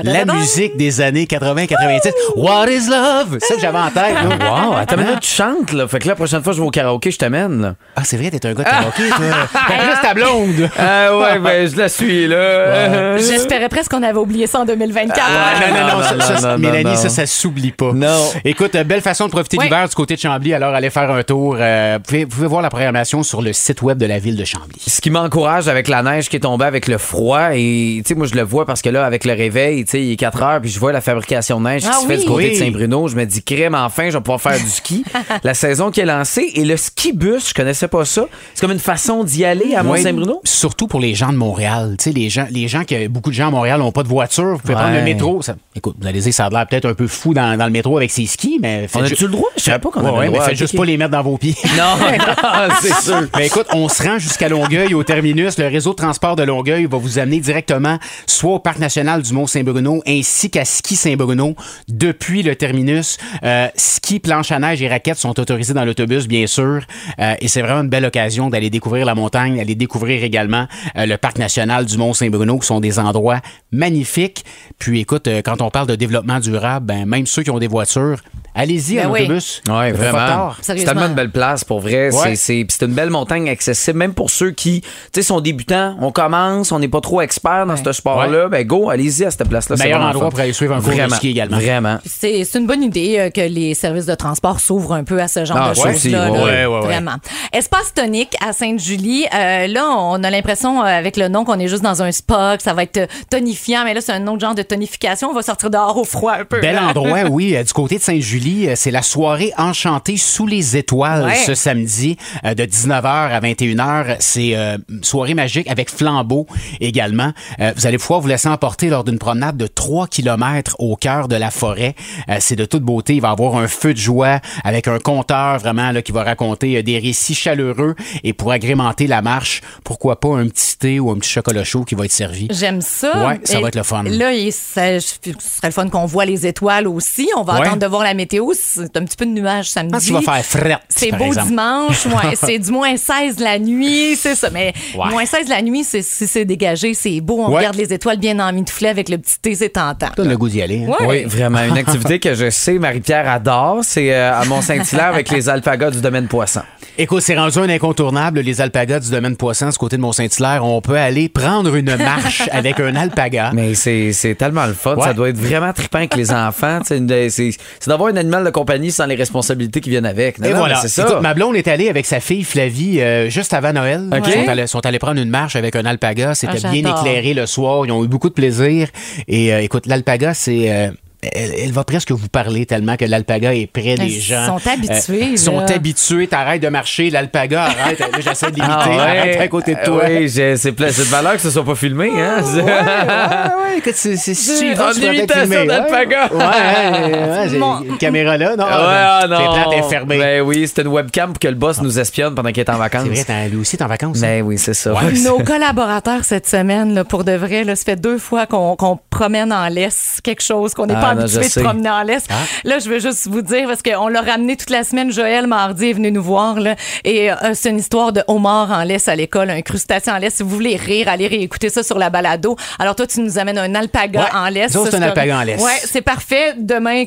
la musique des années 80-90. What is love? C'est ça que j'avais en tête. là. Wow, attends, mais là, tu chantes, là. Fait que la prochaine fois que je vais au karaoké, je t'amène. Ah, c'est vrai, t'es un gars de karaoké, toi. [LAUGHS] Ta blonde. Ah ouais, ben, je la suis, là. J'espérais presque qu'on avait oublié ça en 2024. Ah, non, non, non, non, ça, non, ça, non, Mélanie, non. ça, ça s'oublie pas. Non. Écoute, euh, belle façon de profiter. L'hiver du côté de Chambly, alors allez faire un tour. Euh, vous, pouvez, vous pouvez voir la programmation sur le site web de la ville de Chambly. Ce qui m'encourage avec la neige qui est tombée avec le froid et tu sais moi je le vois parce que là avec le réveil, tu sais il est 4 heures puis je vois la fabrication de neige qui Ah se fait du côté Oui. de Saint-Bruno, je me dis crème enfin, je vais pouvoir faire du ski. [LAUGHS] la saison qui est lancée et le ski bus, je connaissais pas ça. C'est comme une façon d'y aller à Oui, Mont-Saint-Bruno? Surtout pour les gens de Montréal. Tu sais, les gens, les gens que beaucoup de gens à Montréal n'ont pas de voiture. Vous pouvez prendre le métro. Ça- écoute, vous allez dire, ça a l'air peut-être un peu fou dans, dans le métro avec ses skis, mais On a-tu le droit? Je savais pas qu'on Ouais, avait ouais, le mais faites juste pas les mettre dans vos pieds. [LAUGHS] Non, non, [LAUGHS] c'est sûr. Ben écoute, on se rend jusqu'à Longueuil au terminus. Le réseau de transport de Longueuil va vous amener directement soit au parc national du Mont-Saint-Bruno ainsi qu'à Ski Saint-Bruno depuis le terminus. Euh, ski, planche à neige et raquettes sont autorisés dans l'autobus, bien sûr. Euh, et c'est vraiment une belle occasion d'aller découvrir la montagne, d'aller découvrir également euh, le parc national du Mont-Saint-Bruno, qui sont des endroits magnifiques. Puis écoute, euh, quand on parle de développement durable, ben, même ceux qui ont des voitures, allez-y Ben en oui. autobus. Pas vraiment. C'est tellement une belle place pour vrai. C'est- Ouais. C'est puis c'est une belle montagne accessible, même pour ceux qui, tu sais, sont débutants. On commence, on n'est pas trop expert dans ce sport-là. Ben go, allez-y à cette place-là. c'est Meilleur endroit fun. pour aller suivre un cours de Vraiment, ski également. Vraiment. C'est c'est une bonne idée euh, que les services de transport s'ouvrent un peu à ce genre Ah, de ouais, choses-là. là. ouais, ouais, ouais. Vraiment. Espace tonique à Sainte-Julie. euh, là, on a l'impression, euh, avec le nom, qu'on est juste dans un spa, que ça va être tonifiant, mais là, c'est un autre genre de tonification. On va sortir dehors au froid un peu. Bel endroit, [LAUGHS] oui. Du côté de Sainte-Julie, euh, c'est la soirée enchantée sous les étoiles Ouais. ce samedi euh, de 19h à 21h. C'est euh, soirée magique avec flambeau également. Euh, vous allez pouvoir vous laisser emporter lors d'une promenade de 3 km au cœur de la forêt. C'est de toute beauté. Il va y avoir un feu de joie avec un conteur vraiment là, qui va raconter des récits chaleureux et pour agrémenter la marche, pourquoi pas un petit thé ou un petit chocolat chaud qui va être servi. J'aime ça. Ouais, ça Et va être le fun. Là, ce serait le fun qu'on voit les étoiles aussi. On va Ouais. attendre de voir la météo. C'est un petit peu de nuages samedi. Je pense qu'il va faire frette. C'est beau exemple. dimanche, [LAUGHS] ouais, c'est du moins 16 la nuit, c'est ça. Mais Ouais. moins 16 la nuit, c'est, si c'est dégagé, c'est beau. On Ouais. regarde les étoiles bien emmitouflées avec le petit thé, c'est tentant. Donne le goût d'y aller. hein. Ouais. Oui, vraiment. Une activité que je sais, Marie-Pierre adore, c'est euh, à Mont-Saint-Hilaire avec les alpagas du domaine poisson. Écoute, c'est rendu un incontournable, les alpagas du domaine Poisson, ce côté de Mont-Saint-Hilaire. On peut aller prendre une marche [LAUGHS] avec un alpaga. Mais c'est c'est tellement le fun. Ouais. Ça doit être vraiment trippant avec les enfants. Tu une- C'est d'avoir un animal de compagnie sans les responsabilités qui viennent avec. Non, Et non, voilà. C'est ça. Écoute, ma blonde est allée avec sa fille Flavie euh, juste avant Noël. OK. Ils sont allés, sont allés prendre une marche avec un alpaga. C'était Ah, bien éclairé le soir. Ils ont eu beaucoup de plaisir. Et euh, écoute, l'alpaga, c'est... euh, elle, elle va presque vous parler tellement que l'alpaga est près des Ils gens. sont habitués, Euh, Ils sont là. habitués. T'arrêtes de marcher. L'alpaga arrête. Là, J'essaie de l'imiter. Ah ouais. Arrête à côté de toi. Oui, j'ai- c'est pla- c'est de valeur que ce soit pas filmé. Hein? Ouais, ouais, ouais, écoute, c'est c'est En imitation d'alpaga. Ouais, ouais, ouais, j'ai une caméra là, non? Ouais, ah, C'est non. plate, elle est fermée. Ben oui, c'était une webcam pour que le boss nous espionne pendant qu'il est en vacances. c'est vrai, lui aussi, t'es en vacances. hein? Ben oui, c'est ça. Nos collaborateurs cette semaine, là, pour de vrai, là, ça fait deux fois qu'on qu'on promène en laisse quelque chose, qu'on n'est Ah, pas non, habitué je de sais. promener en laisse. Là, je veux juste vous dire, parce qu'on l'a ramené toute la semaine, Joël mardi est venu nous voir, là, et euh, c'est une histoire de homard en laisse à l'école, un crustacé en laisse. Si vous voulez rire, allez réécouter ça sur la balado. Alors toi, tu nous amènes un alpaga Ouais. en Ça, c'est un alpaga en laisse. Ouais, c'est parfait. Demain,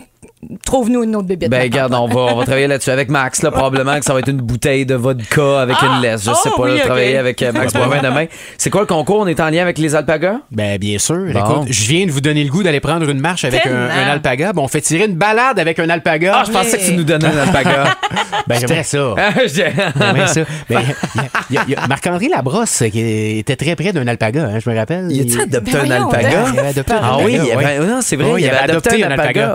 trouve-nous une autre bébête. Ben, regarde, on va, on va travailler là-dessus avec Max, là, probablement que ça va être une bouteille de vodka avec Ah! une laisse. Je sais Oh, pas, oui, là, travailler avec euh, Max [LAUGHS] Boivin demain. C'est quoi le concours? On est en lien avec les alpagas? Ben, bien sûr. Bon. Écoute, je viens de vous donner le goût d'aller prendre une marche avec un, alpaga. Bon, on fait tirer une balade avec un alpaga. Ah, je pensais que tu nous donnais un alpaga. [LAUGHS] Ben, j'aimerais ça. [LAUGHS] J'ai- J'aimerais ça. Ben, y a- y a Marc-André Labrosse qui était très près d'un alpaga, hein, je me rappelle. Il a-tu adopté Ben un alpaga? donc. Il avait adopté un Ah oui, c'est vrai, Oui, il avait adopté un alpaga.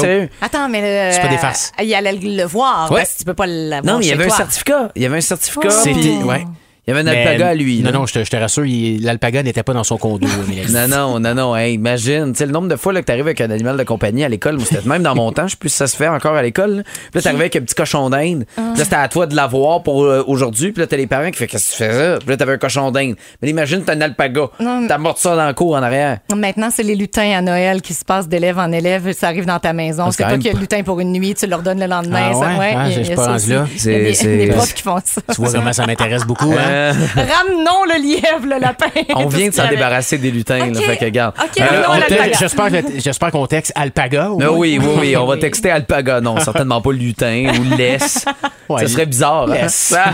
Sérieux? Attends, mais le, C'est pas des farces. Il allait le voir, Ouais. parce que tu peux pas l'avoir Non, mais il y avait un certificat. Il y avait un certificat. C'était- ouais. Il y avait un Mais- alpaga à lui. Non, là. non, je te, je te rassure, l'alpaga n'était pas dans son condo. [LAUGHS] Non, non, non, non. Hey, imagine, tu sais, le nombre de fois là, que tu arrives avec un animal de compagnie à l'école, même dans mon [LAUGHS] temps, je sais plus si ça se fait encore à l'école. là. Puis là, t'arrivais avec un petit cochon d'Inde. Puis là, c'était à toi de l'avoir pour euh, aujourd'hui. Puis là, t'as les parents qui font Qu'est-ce que tu fais ça? Puis là, t'avais un cochon d'Inde. Mais imagine, t'as un alpaga. T'as mordu ça dans le cours en arrière. Maintenant, c'est les lutins à Noël qui se passent d'élève en élève. Ça arrive dans ta maison. Ah, c'est pas qu'il y a le lutin pour une nuit, tu leur donnes le lendemain. Ah ça, ouais? Ah, y a- a pas ça là. Des, C'est- des c'est- profs qui font ça. Tu vois comment ça m'intéresse beaucoup. Ouais, hein? Euh, [LAUGHS] Ramenons le lièvre, le lapin. [LAUGHS] on vient de s'en débarrasser des lutins. là, Ok. fait que, regarde. Ok, Euh. J'espère qu'on texte alpaga. Euh, moins. oui, oui, oui, on va [LAUGHS] texter alpaga. Non, certainement pas lutin ou laisse. Ouais, ça serait bizarre. hein? Ça-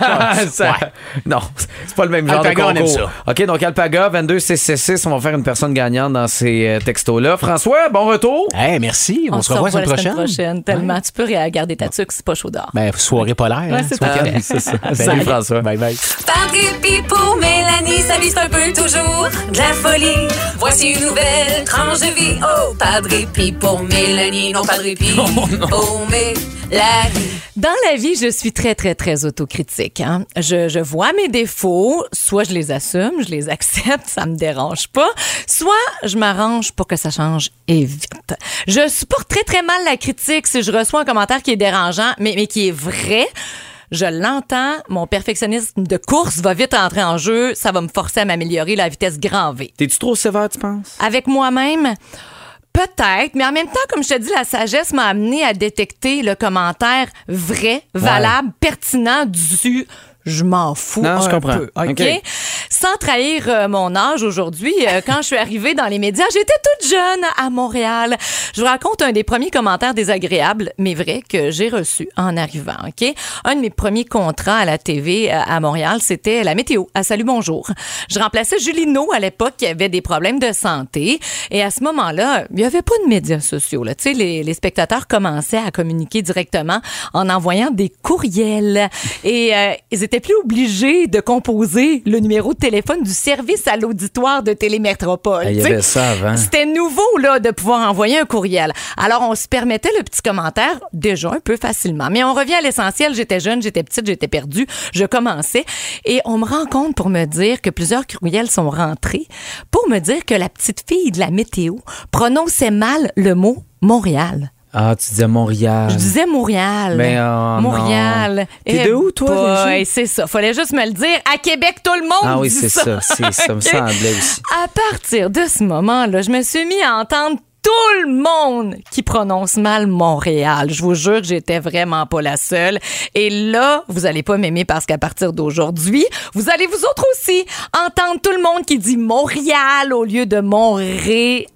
ça- Ouais. Non, c'est pas le même genre Alpaga, on de aime concours. OK, donc alpaga 22 666, on va faire une personne gagnante dans ces euh, textos-là. François, bon retour. Hey, merci. On, se revoit la semaine prochaine. Tellement. Tu peux regarder ta tuque, c'est pas chaud dehors. Ben, soirée polaire. Ouais, hein. Ah. Salut, François. Bye bye. Dépit pour Mélanie, sa vie c'est un peu toujours de la folie. Voici une nouvelle tranche de vie. Oh, pas de répit pour Mélanie, non pas de répit pour Mélanie. Dans la vie, je suis très, très, très autocritique. hein. Je, je vois mes défauts, soit je les assume, je les accepte, [LAUGHS] ça me dérange pas, soit je m'arrange pour que ça change et vite. Je supporte très, très mal la critique si je reçois un commentaire qui est dérangeant, mais, mais qui est vrai. Je l'entends, mon perfectionnisme de course va vite entrer en jeu, ça va me forcer à m'améliorer la vitesse grand V. T'es-tu trop sévère, tu penses? Avec moi-même, peut-être, mais en même temps, comme je te dis, la sagesse m'a amené à détecter le commentaire vrai, valable, pertinent du je m'en fous Non, un je comprends. peu. Sans trahir euh, mon âge aujourd'hui, euh, [LAUGHS] quand je suis arrivée dans les médias, j'étais toute jeune à Montréal. Je vous raconte un des premiers commentaires désagréables, mais vrais, que j'ai reçu en arrivant, OK? Un de mes premiers contrats à la TV euh, à Montréal, c'était la météo, à Salut Bonjour. Je remplaçais Julie No à l'époque qui avait des problèmes de santé. Et à ce moment-là, il n'y avait pas de médias sociaux. Là. Tu sais, les, les spectateurs commençaient à communiquer directement en envoyant des courriels. Et ils étaient plus obligés de composer le numéro de téléphone du service à l'auditoire de Télémétropole. Ah, Il y avait ça avant. c'était nouveau là de pouvoir envoyer un courriel. Alors on se permettait le petit commentaire déjà un peu facilement. Mais on revient à l'essentiel. J'étais jeune, j'étais petite, j'étais perdue, je commençais et on me rend compte pour me dire que plusieurs courriels sont rentrés pour me dire que la petite fille de la météo prononçait mal le mot Montréal. Ah, tu disais Montréal. Je disais Montréal. Mais, oh, Montréal. T'es Eh de où, toi, déjà? c'est ça. Fallait juste me le dire. À Québec, tout le monde Ah oui, c'est ça. C'est ça. me [LAUGHS] semblait aussi. À partir de ce moment-là, je me suis mis à entendre tout le monde qui prononce mal Montréal. Je vous jure que j'étais vraiment pas la seule. Et là, vous allez pas m'aimer parce qu'à partir d'aujourd'hui, vous allez vous autres aussi entendre tout le monde qui dit Montréal au lieu de Montréal.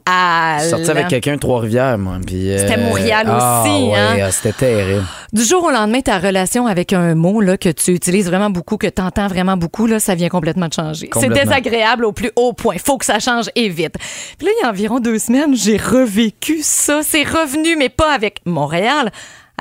Je suis sorti avec quelqu'un de Trois-Rivières, moi. puis, euh, C'était Montréal ah, aussi, ouais, hein? ah, C'était terrible. Du jour au lendemain, ta relation avec un mot là, que tu utilises vraiment beaucoup, que tu entends vraiment beaucoup, là, ça vient complètement de changer. C'est désagréable au plus haut point. Faut que ça change et vite. Puis là, il y a environ deux semaines, j'ai revécu ça. C'est revenu, mais pas avec Montréal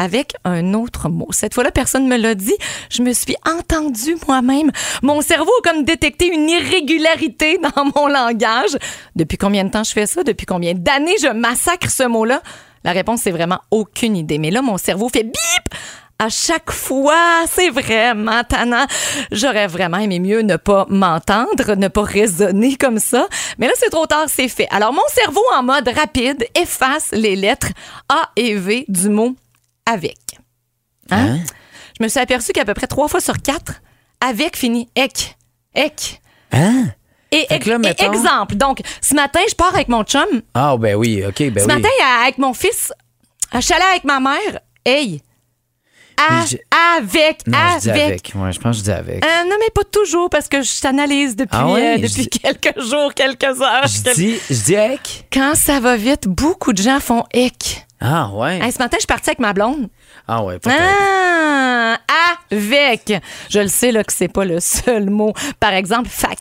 avec un autre mot. Cette fois-là, personne ne me l'a dit. Je me suis entendue moi-même. Mon cerveau a comme détecté une irrégularité [LAUGHS] dans mon langage. Depuis combien de temps je fais ça? Depuis combien d'années je massacre ce mot-là? La réponse, c'est vraiment aucune idée. Mais là, mon cerveau fait bip à chaque fois. C'est vraiment tannant. J'aurais vraiment aimé mieux ne pas m'entendre, ne pas raisonner comme ça. Mais là, c'est trop tard, c'est fait. Alors, mon cerveau, en mode rapide, efface les lettres A et V du mot avec. Hein? Je me suis aperçu qu'à peu près trois fois sur quatre, avec finit ek. Ek. Hein? Et, mettons- exemple. Donc, ce matin, je pars avec mon chum. Ah, ben oui, OK, ben ce oui. matin, avec mon fils, je suis allée avec ma mère. Hey! À- Je- avec, Non, je dis avec. avec. Ouais, je pense que je dis avec. Euh, non, mais pas toujours, parce que je t'analyse depuis, Ah ouais? euh, Je depuis quelques jours, quelques heures. Je dis, je dis avec. Quand ça va vite, beaucoup de gens font ek. Ah, ouais. Hey, ce matin, je suis partie avec ma blonde. Ah, ouais. Ah, avec. Je le sais là que c'est pas le seul mot. Par exemple, fac.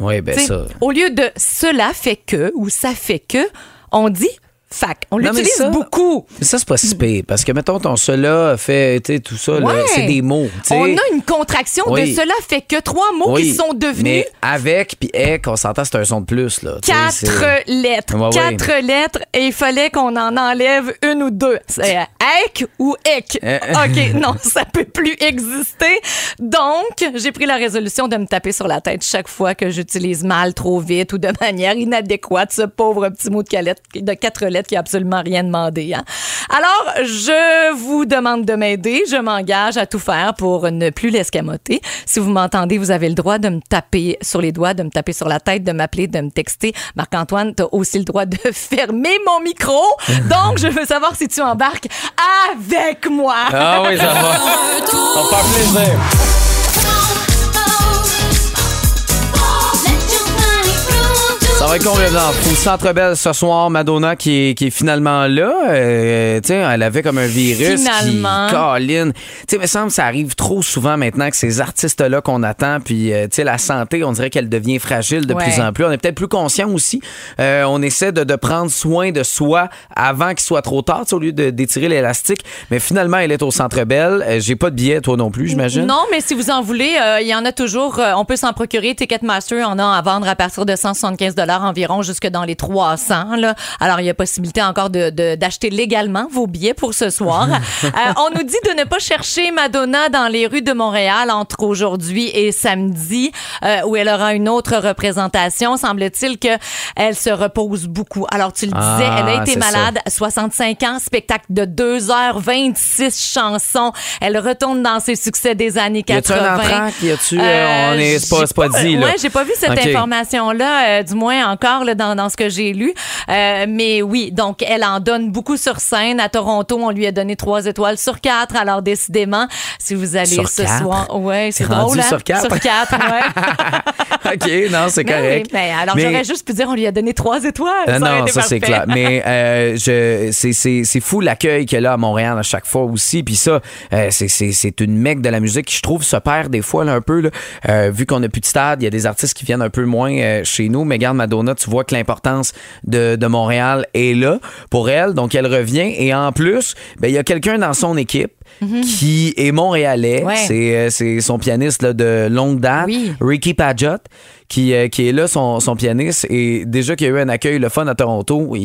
Oui, ben T'sais, ça. Au lieu de cela fait que ou ça fait que, on dit fac. On l'utilise beaucoup. Mais ça, c'est pas si pire. Parce que, mettons, ton cela fait, tu sais, tout ça, Ouais. c'est des mots. On a une contraction Oui. de cela fait que trois mots Oui, qui sont devenus Mais avec puis ek, on s'entend, c'est un son de plus, là. quatre lettres. Ouais, ouais. quatre lettres et il fallait qu'on en enlève une ou deux. C'est ek ou ek. Euh, OK, non, [LAUGHS] ça peut plus exister. Donc, j'ai pris la résolution de me taper sur la tête chaque fois que j'utilise mal, trop vite ou de [LAUGHS] manière inadéquate ce pauvre petit mot de, calette- de quatre lettres qui a absolument rien demandé. hein. Alors, je vous demande de m'aider. Je m'engage à tout faire pour ne plus l'escamoter. Si vous m'entendez, vous avez le droit de me taper sur les doigts, de me taper sur la tête, de m'appeler, de me texter. Marc-Antoine, tu as aussi le droit de [LAUGHS] fermer mon micro. Donc, je veux savoir si tu embarques avec moi. Ah oui, ça va. [LAUGHS] Ça va faire plaisir. Va être complètement fou. Centre Belle ce soir, Madonna qui est, qui est finalement là. Euh, tu sais, elle avait comme un virus Finalement. qui colline. Tu sais, il me semble que ça arrive trop souvent maintenant que ces artistes-là qu'on attend, puis euh, tu sais, la santé, on dirait qu'elle devient fragile de Ouais. plus en plus. On est peut-être plus conscient aussi. Euh, on essaie de, de prendre soin de soi avant qu'il soit trop tard, au lieu de- d'étirer l'élastique. Mais finalement, elle est au Centre Belle. Euh, J'ai pas de billet, toi non plus, j'imagine. Non, mais si vous en voulez, euh, il y en a toujours. on peut s'en procurer. Ticketmaster en a à vendre à partir de 175 environ jusque dans les 300. Là. Alors, il y a possibilité encore de- d'acheter légalement vos billets pour ce soir. [LAUGHS] Euh, on nous dit de ne pas chercher Madonna dans les rues de Montréal entre aujourd'hui et samedi, euh, où elle aura une autre représentation. Semble-t-il que elle se repose beaucoup. Alors, tu le disais, Ah, elle a été c'est ça. malade 65 ans, spectacle de 2h26 chansons. Elle retourne dans ses succès des années Y a-tu 80. un? Y a-tu, euh, on est, c'est pas, dit, là? Ouais, j'ai pas vu cette information-là, euh, du moins encore là, dans, dans ce que j'ai lu. Euh, mais oui, donc elle en donne beaucoup sur scène. À Toronto, on lui a donné trois étoiles sur quatre. Alors décidément, si vous allez Sur ce quatre? soir, ouais, c'est drôle. hein? sur quatre? Sur quatre, ouais. [LAUGHS] OK, non, c'est Mais correct. oui, mais alors Mais- j'aurais juste pu dire, on lui a donné trois étoiles. Euh, ça non, ça c'est clair. Mais [LAUGHS] euh, je, c'est, c'est, c'est fou l'accueil qu'elle a à Montréal à chaque fois aussi. Puis ça, euh, c'est, c'est, c'est une mecque de la musique qui, je trouve, se perd des fois là, un peu. Là. Euh, vu qu'on n'a plus de stade, il y a des artistes qui viennent un peu moins chez nous. Mais garde Madonna, tu vois que l'importance de, de Montréal est là pour elle. Donc elle revient. Et en plus, ben, il y a quelqu'un dans son équipe qui est montréalais. Ouais. Euh, c'est son pianiste là, de longue date, Oui. Ricky Padgett, qui, euh, qui est là, son, son pianiste. Et déjà qu'il y a eu un accueil le fun à Toronto, il,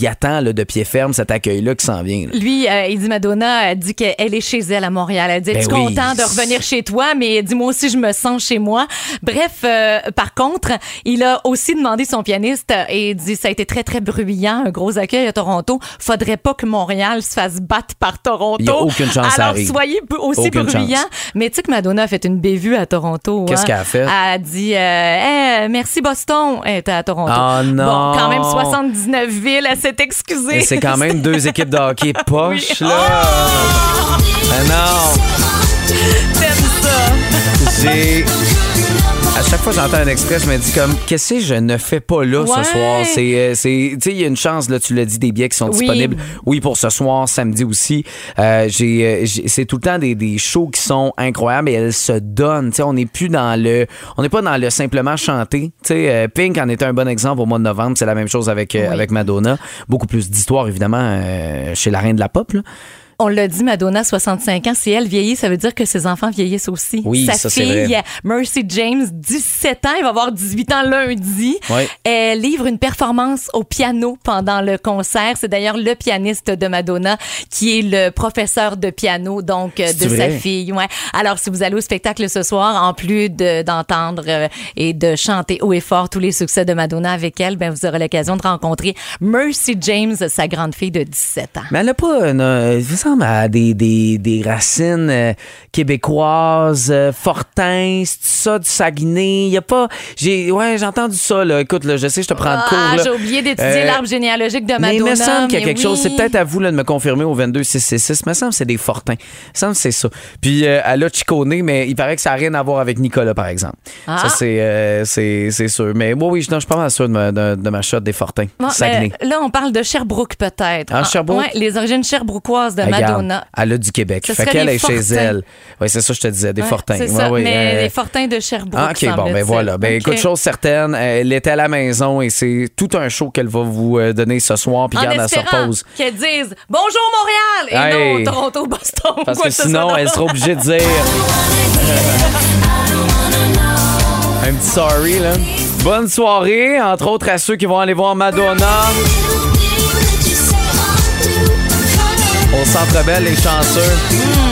il attend là, de pied ferme cet accueil-là qui s'en vient. là. Lui, euh, il dit Madonna, elle dit qu'elle est chez elle à Montréal. Elle dit Ben Es-tu oui. content de revenir chez toi? Mais dis-moi aussi, je me sens chez moi. Bref, euh, par contre, il a aussi demandé son pianiste et il dit Ça a été très, très bruyant, un gros accueil à Toronto. Faudrait pas que Montréal se fasse battre par Toronto. Il y a aucune chance ça Alors, soyez aussi bruyant. chance. Mais tu sais que Madonna a fait une bévue à Toronto. Qu'est-ce hein? qu'elle a fait? Elle a dit euh, Hey, Merci Boston. Était à Toronto. Oh non. Bon, quand même 79 villes. Elle s'est excusée. Mais c'est quand même deux [LAUGHS] équipes de hockey poches, Oui. là. Ah non! J'ai. À chaque fois que j'entends un extrait, je me dis comme qu'est-ce que je ne fais pas là Ouais. ce soir? C'est, euh, c'est, tu sais, il y a une chance là, tu l'as dit, des billets qui sont Oui. disponibles. Oui, pour ce soir, samedi aussi. Euh, j'ai, euh, j'ai- c'est tout le temps des, des shows qui sont incroyables et elles se donnent. Tu sais, on n'est plus dans le, on n'est pas dans le simplement chanter. Tu sais, euh, Pink en était un bon exemple au mois de novembre. C'est la même chose avec euh, Oui. avec Madonna. Beaucoup plus d'histoire évidemment euh, chez la reine de la pop. Là. On l'a dit, Madonna, 65 ans. Si elle vieillit, ça veut dire que ses enfants vieillissent aussi. Oui, Sa ça, fille, vrai. Mercy James, 17 ans, elle va avoir 18 ans lundi. Oui. Elle livre une performance au piano pendant le concert. C'est d'ailleurs le pianiste de Madonna qui est le professeur de piano, donc euh, de sa fille. Ouais. Alors, si vous allez au spectacle ce soir, en plus de- d'entendre euh, et de chanter haut et fort tous les succès de Madonna avec elle, ben, vous aurez l'occasion de rencontrer Mercy James, sa grande fille de 17 ans. Mais elle n'a pas, une- euh, a des, des, des racines euh, québécoises, euh, Fortin, c'est ça, du Saguenay. Il y a pas. J'ai, ouais, j'ai entendu ça, là. Écoute, là, je sais, je te prends de cours. Ah, là. j'ai oublié d'étudier Euh, l'arbre généalogique de Madonna. Mais il me semble qu'il y a quelque chose. C'est peut-être à vous là, de me confirmer au 22666. Il me semble que c'est des Fortins. Il me semble que c'est ça. Puis euh, elle a chiconé, mais il paraît que ça n'a rien à voir avec Nicolas, par exemple. Ah. Ça, c'est, euh, c'est, c'est sûr. Mais moi, oui, je, non, je suis pas mal sûr de ma, de, de ma shot des Fortins. Bon, Saguenay. là, on parle de Sherbrooke, peut-être. Ah, Sherbrooke? ouais, les origines sherbrookoises de Madonna. Elle a du Québec. Ce fait qu'elle est chez elle. Oui, c'est ça que je te disais, des Ouais, Fortins. C'est Ouais, ça, ouais, mais euh, les Fortins de Sherbrooke. Ah, OK, bon, ben voilà. Ben, OK. écoute, chose certaine, elle était à la maison et c'est tout un show qu'elle va vous euh, donner ce soir. Puis garde, elle se repose. qu'elle dise Bonjour Montréal et Hey. non Toronto, Boston. Parce quoi que sinon, elle sera obligée de dire. un petit sorry, là. Bonne soirée, entre autres à ceux qui vont aller voir Madonna au Centre Bell, les chanceux.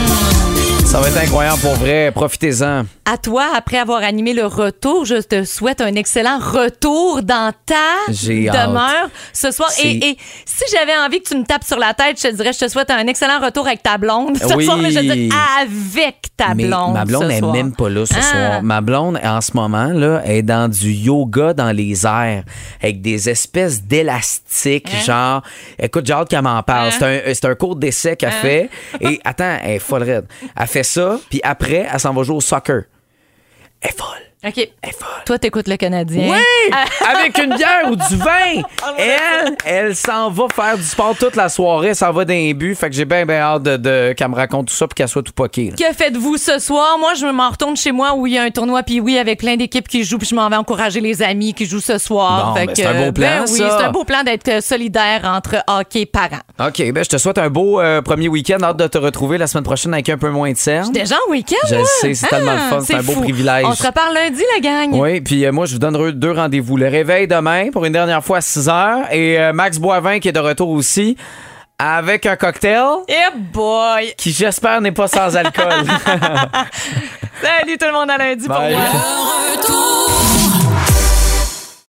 Ça va être incroyable pour vrai. Profitez-en. À toi, après avoir animé le retour, je te souhaite un excellent retour dans ta demeure ce soir. Et, et si j'avais envie que tu me tapes sur la tête, je te dirais, je te souhaite un excellent retour avec ta blonde [LAUGHS] ce Oui. soir. Mais je dire, avec ta Mais blonde. ma blonde n'est même pas là ce Ah. soir. Ma blonde, en ce moment, là, est dans du yoga dans les airs avec des espèces d'élastiques, Hein? genre. Écoute, j'ai hâte qu'elle m'en parle. C'est un, un cours d'essai qu'elle Hein? fait. Et attends, elle est folle raide. Elle fait ça, puis après, elle s'en va jouer au soccer. Elle est folle. OK. Toi, t'écoutes le Canadien. Oui! Ah. [LAUGHS] Avec une bière ou du vin! [LAUGHS] Elle, elle s'en va faire du sport toute la soirée, elle s'en va d'un but. Fait que j'ai bien, bien hâte de, de- qu'elle me raconte tout ça puis qu'elle soit tout poquée. là. Que faites-vous ce soir? Moi, je m'en retourne chez moi où il y a un tournoi puis oui avec plein d'équipes qui jouent puis je m'en vais encourager les amis qui jouent ce soir. Bon, Fait ben, que, c'est un beau plan, ben oui, ça. c'est un beau plan d'être euh, solidaire entre hockey parents. OK, ben je te souhaite un beau euh, premier week-end. Hâte de te retrouver la semaine prochaine avec un peu moins de cernes. Déjà en week-end, Je moi? sais, c'est tellement le fun, c'est un beau privilège. On se reparle lundi, la gang? Oui, puis euh, moi, je vous donne deux rendez-vous. Le réveil demain pour une dernière fois à 6 h et euh, Max Boivin qui est de retour aussi avec un cocktail Eh boy! qui, j'espère, n'est pas sans alcool. [LAUGHS] Salut tout le monde à lundi pour moi.